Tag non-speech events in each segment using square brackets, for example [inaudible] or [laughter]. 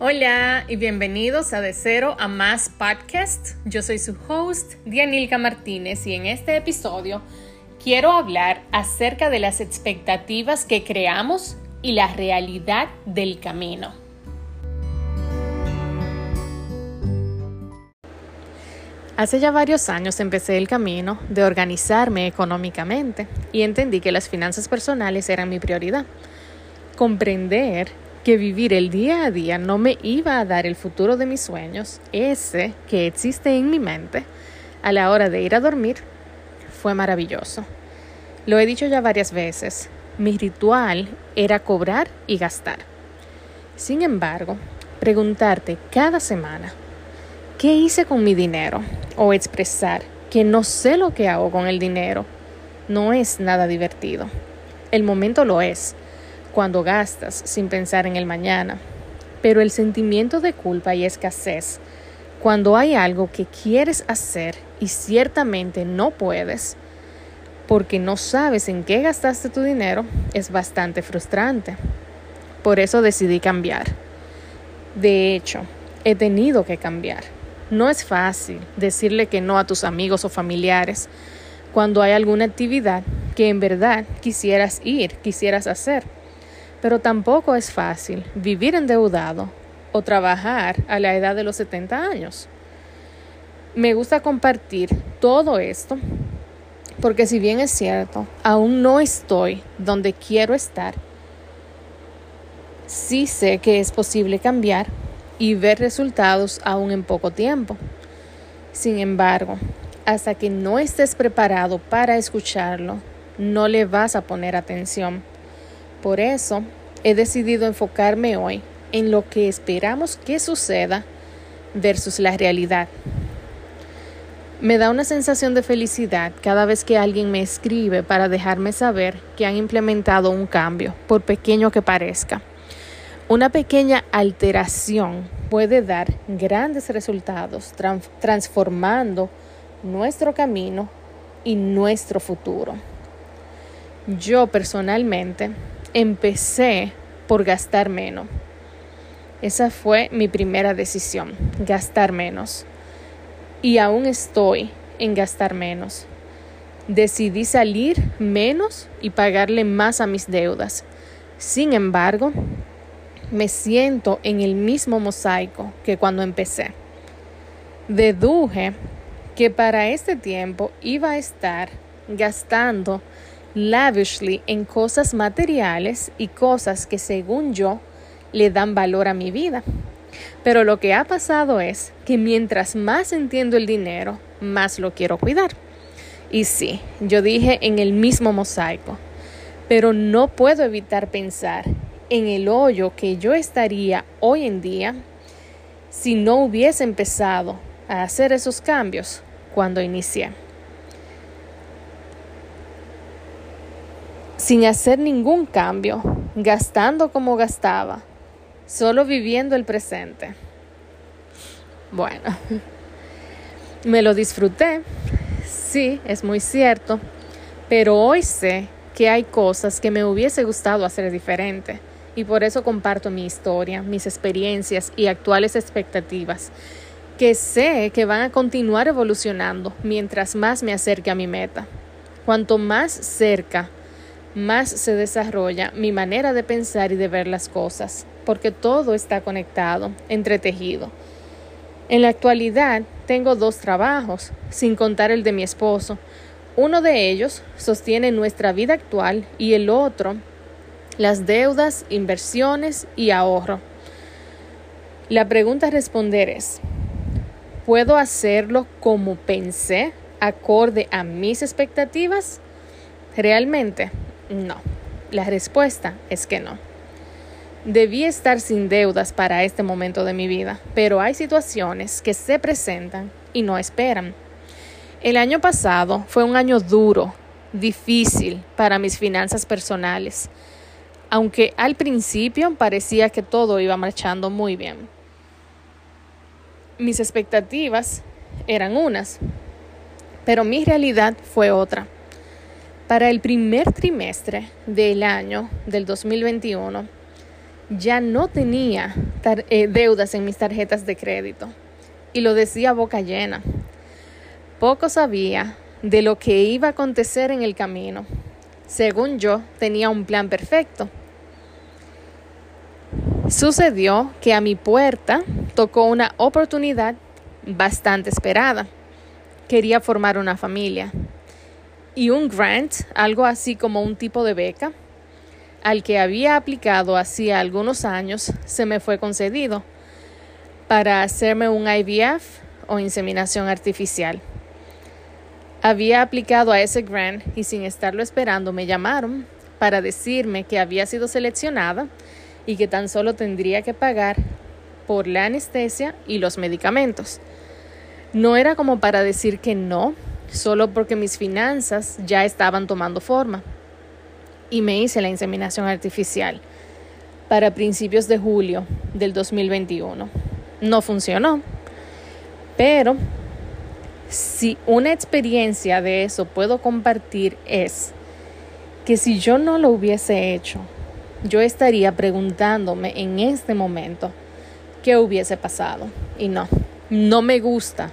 Hola y bienvenidos a De Cero a Más Podcast. Yo soy su host, Dianilka Martínez, y en este episodio quiero hablar acerca de las expectativas que creamos y la realidad del camino. Hace ya varios años empecé el camino de organizarme económicamente y entendí que las finanzas personales eran mi prioridad. Comprender que vivir el día a día no me iba a dar el futuro de mis sueños, ese que existe en mi mente, a la hora de ir a dormir, fue maravilloso. Lo he dicho ya varias veces, mi ritual era cobrar y gastar. Sin embargo, preguntarte cada semana, ¿qué hice con mi dinero? O expresar que no sé lo que hago con el dinero, no es nada divertido. El momento lo es cuando gastas sin pensar en el mañana. Pero el sentimiento de culpa y escasez, cuando hay algo que quieres hacer y ciertamente no puedes, porque no sabes en qué gastaste tu dinero, es bastante frustrante. Por eso decidí cambiar. De hecho, he tenido que cambiar. No es fácil decirle que no a tus amigos o familiares cuando hay alguna actividad que en verdad quisieras ir, quisieras hacer pero tampoco es fácil vivir endeudado o trabajar a la edad de los 70 años. Me gusta compartir todo esto porque si bien es cierto, aún no estoy donde quiero estar, sí sé que es posible cambiar y ver resultados aún en poco tiempo. Sin embargo, hasta que no estés preparado para escucharlo, no le vas a poner atención por eso he decidido enfocarme hoy en lo que esperamos que suceda versus la realidad. Me da una sensación de felicidad cada vez que alguien me escribe para dejarme saber que han implementado un cambio, por pequeño que parezca. Una pequeña alteración puede dar grandes resultados, transformando nuestro camino y nuestro futuro. Yo personalmente empecé por gastar menos. Esa fue mi primera decisión, gastar menos. Y aún estoy en gastar menos. Decidí salir menos y pagarle más a mis deudas. Sin embargo, me siento en el mismo mosaico que cuando empecé. Deduje que para este tiempo iba a estar gastando lavishly en cosas materiales y cosas que según yo le dan valor a mi vida. Pero lo que ha pasado es que mientras más entiendo el dinero, más lo quiero cuidar. Y sí, yo dije en el mismo mosaico, pero no puedo evitar pensar en el hoyo que yo estaría hoy en día si no hubiese empezado a hacer esos cambios cuando inicié. Sin hacer ningún cambio, gastando como gastaba, solo viviendo el presente. Bueno, [laughs] me lo disfruté, sí, es muy cierto, pero hoy sé que hay cosas que me hubiese gustado hacer diferente y por eso comparto mi historia, mis experiencias y actuales expectativas, que sé que van a continuar evolucionando mientras más me acerque a mi meta. Cuanto más cerca más se desarrolla mi manera de pensar y de ver las cosas, porque todo está conectado, entretejido. En la actualidad tengo dos trabajos, sin contar el de mi esposo. Uno de ellos sostiene nuestra vida actual y el otro las deudas, inversiones y ahorro. La pregunta a responder es, ¿puedo hacerlo como pensé, acorde a mis expectativas? Realmente no. La respuesta es que no. Debí estar sin deudas para este momento de mi vida, pero hay situaciones que se presentan y no esperan. El año pasado fue un año duro, difícil para mis finanzas personales, aunque al principio parecía que todo iba marchando muy bien. Mis expectativas eran unas, pero mi realidad fue otra. Para el primer trimestre del año del 2021, ya no tenía eh, deudas en mis tarjetas de crédito y lo decía boca llena. Poco sabía de lo que iba a acontecer en el camino. Según yo, tenía un plan perfecto. Sucedió que a mi puerta tocó una oportunidad bastante esperada. Quería formar una familia. Y un grant, algo así como un tipo de beca, al que había aplicado hacía algunos años, se me fue concedido para hacerme un IVF o inseminación artificial. Había aplicado a ese grant y sin estarlo esperando me llamaron para decirme que había sido seleccionada y que tan solo tendría que pagar por la anestesia y los medicamentos. No era como para decir que no, solo porque mis finanzas ya estaban tomando forma. Y me hice la inseminación artificial para principios de julio del 2021. No funcionó, pero si una experiencia de eso puedo compartir es que si yo no lo hubiese hecho, yo estaría preguntándome en este momento qué hubiese pasado. Y no, no me gusta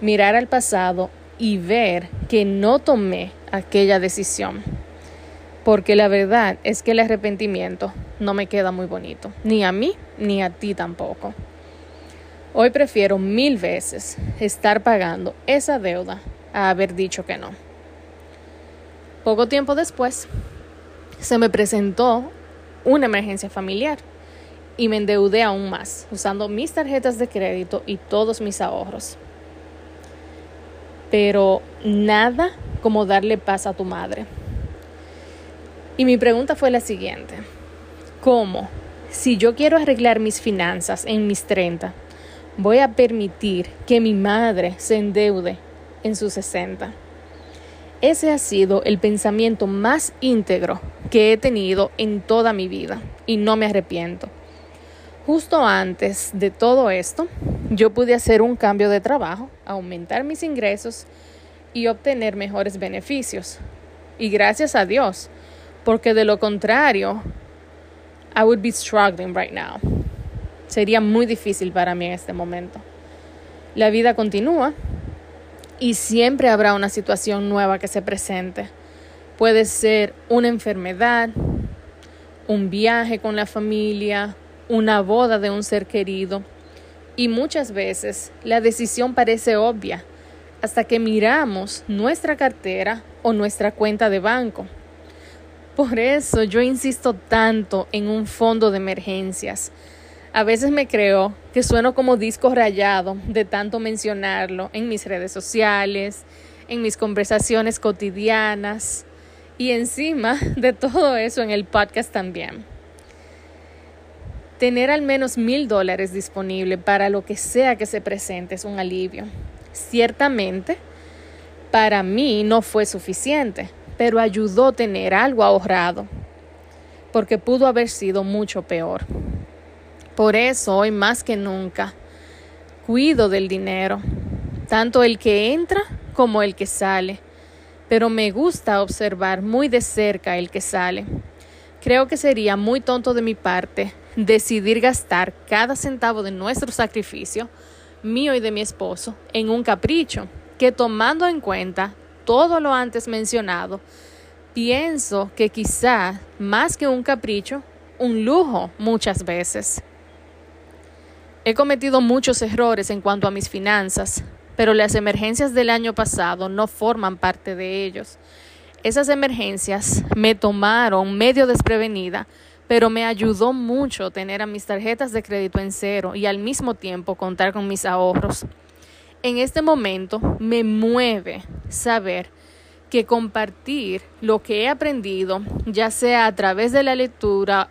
mirar al pasado y ver que no tomé aquella decisión. Porque la verdad es que el arrepentimiento no me queda muy bonito, ni a mí ni a ti tampoco. Hoy prefiero mil veces estar pagando esa deuda a haber dicho que no. Poco tiempo después, se me presentó una emergencia familiar y me endeudé aún más, usando mis tarjetas de crédito y todos mis ahorros. Pero nada como darle paz a tu madre. Y mi pregunta fue la siguiente. ¿Cómo? Si yo quiero arreglar mis finanzas en mis 30, voy a permitir que mi madre se endeude en sus 60. Ese ha sido el pensamiento más íntegro que he tenido en toda mi vida y no me arrepiento. Justo antes de todo esto, yo pude hacer un cambio de trabajo, aumentar mis ingresos y obtener mejores beneficios. Y gracias a Dios, porque de lo contrario, I would be struggling right now sería muy difícil para mí en este momento. La vida continúa y siempre habrá una situación nueva que se presente. Puede ser una enfermedad, un viaje con la familia, una boda de un ser querido. Y muchas veces la decisión parece obvia hasta que miramos nuestra cartera o nuestra cuenta de banco. Por eso yo insisto tanto en un fondo de emergencias a veces me creo que sueno como disco rayado de tanto mencionarlo en mis redes sociales, en mis conversaciones cotidianas y encima de todo eso en el podcast también. Tener al menos mil dólares disponible para lo que sea que se presente es un alivio. Ciertamente, para mí no fue suficiente, pero ayudó tener algo ahorrado, porque pudo haber sido mucho peor. Por eso hoy más que nunca cuido del dinero, tanto el que entra como el que sale, pero me gusta observar muy de cerca el que sale. Creo que sería muy tonto de mi parte decidir gastar cada centavo de nuestro sacrificio, mío y de mi esposo, en un capricho, que tomando en cuenta todo lo antes mencionado, pienso que quizá más que un capricho, un lujo muchas veces. He cometido muchos errores en cuanto a mis finanzas, pero las emergencias del año pasado no forman parte de ellos. Esas emergencias me tomaron medio desprevenida, pero me ayudó mucho tener a mis tarjetas de crédito en cero y al mismo tiempo contar con mis ahorros. En este momento me mueve saber que compartir lo que he aprendido, ya sea a través de la lectura,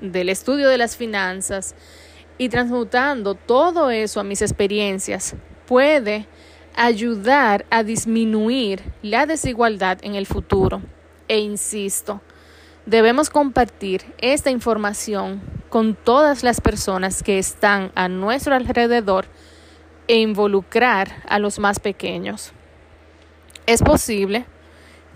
del estudio de las finanzas, y transmutando todo eso a mis experiencias puede ayudar a disminuir la desigualdad en el futuro. E insisto, debemos compartir esta información con todas las personas que están a nuestro alrededor e involucrar a los más pequeños. Es posible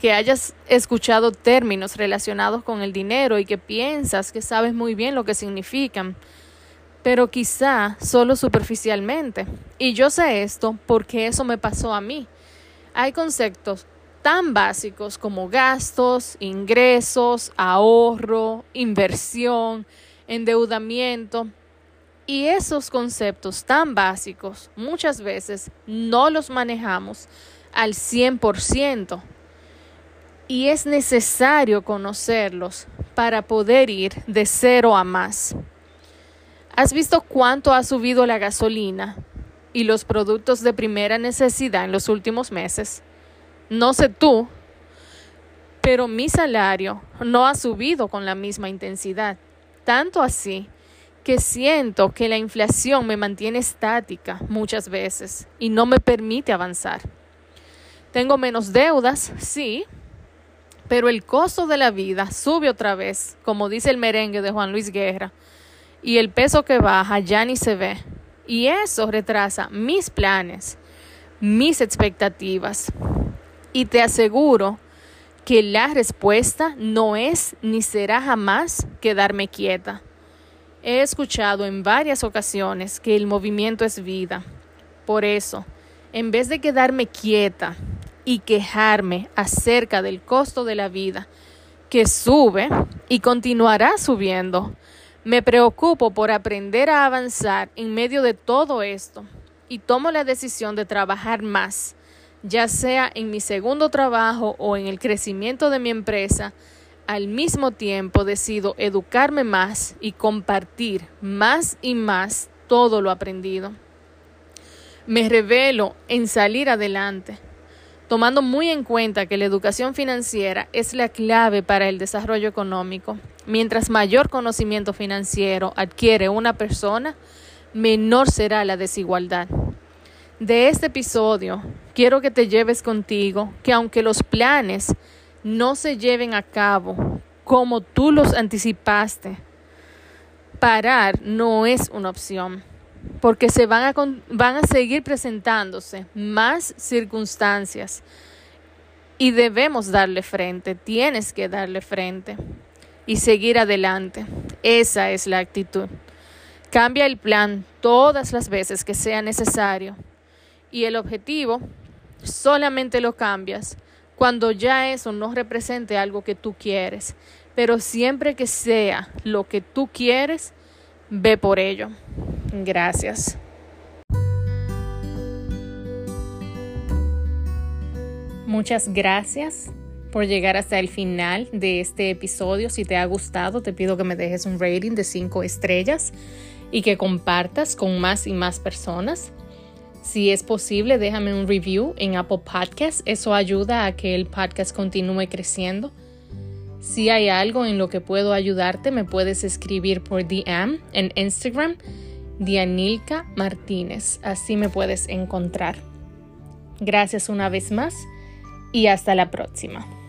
que hayas escuchado términos relacionados con el dinero y que piensas que sabes muy bien lo que significan, pero quizá solo superficialmente. Y yo sé esto porque eso me pasó a mí. Hay conceptos tan básicos como gastos, ingresos, ahorro, inversión, endeudamiento. Y esos conceptos tan básicos muchas veces no los manejamos al 100% y es necesario conocerlos para poder ir de cero a más. ¿Has visto cuánto ha subido la gasolina y los productos de primera necesidad en los últimos meses? No sé tú, pero mi salario no ha subido con la misma intensidad. Tanto así que siento que la inflación me mantiene estática muchas veces y no me permite avanzar. Tengo menos deudas, sí, pero el costo de la vida sube otra vez, como dice el merengue de Juan Luis Guerra, y el peso que baja ya ni se ve. Y eso retrasa mis planes, mis expectativas. Y te aseguro que la respuesta no es ni será jamás quedarme quieta. He escuchado en varias ocasiones que el movimiento es vida. Por eso, en vez de quedarme quieta y quejarme acerca del costo de la vida, que sube y continuará subiendo. Me preocupo por aprender a avanzar en medio de todo esto y tomo la decisión de trabajar más, ya sea en mi segundo trabajo o en el crecimiento de mi empresa. Al mismo tiempo decido educarme más y compartir más y más todo lo aprendido. Me revelo en salir adelante tomando muy en cuenta que la educación financiera es la clave para el desarrollo económico. Mientras mayor conocimiento financiero adquiere una persona, menor será la desigualdad. De este episodio, quiero que te lleves contigo que aunque los planes no se lleven a cabo como tú los anticipaste, parar no es una opción porque se van a, van a seguir presentándose más circunstancias y debemos darle frente, tienes que darle frente y seguir adelante. Esa es la actitud. Cambia el plan todas las veces que sea necesario y el objetivo solamente lo cambias cuando ya eso no represente algo que tú quieres, pero siempre que sea lo que tú quieres, ve por ello. Gracias. Muchas gracias por llegar hasta el final de este episodio. Si te ha gustado, te pido que me dejes un rating de 5 estrellas y que compartas con más y más personas. Si es posible, déjame un review en Apple Podcasts. Eso ayuda a que el podcast continúe creciendo. Si hay algo en lo que puedo ayudarte, me puedes escribir por DM en Instagram Dianilka Martínez. Así me puedes encontrar. Gracias una vez más y hasta la próxima.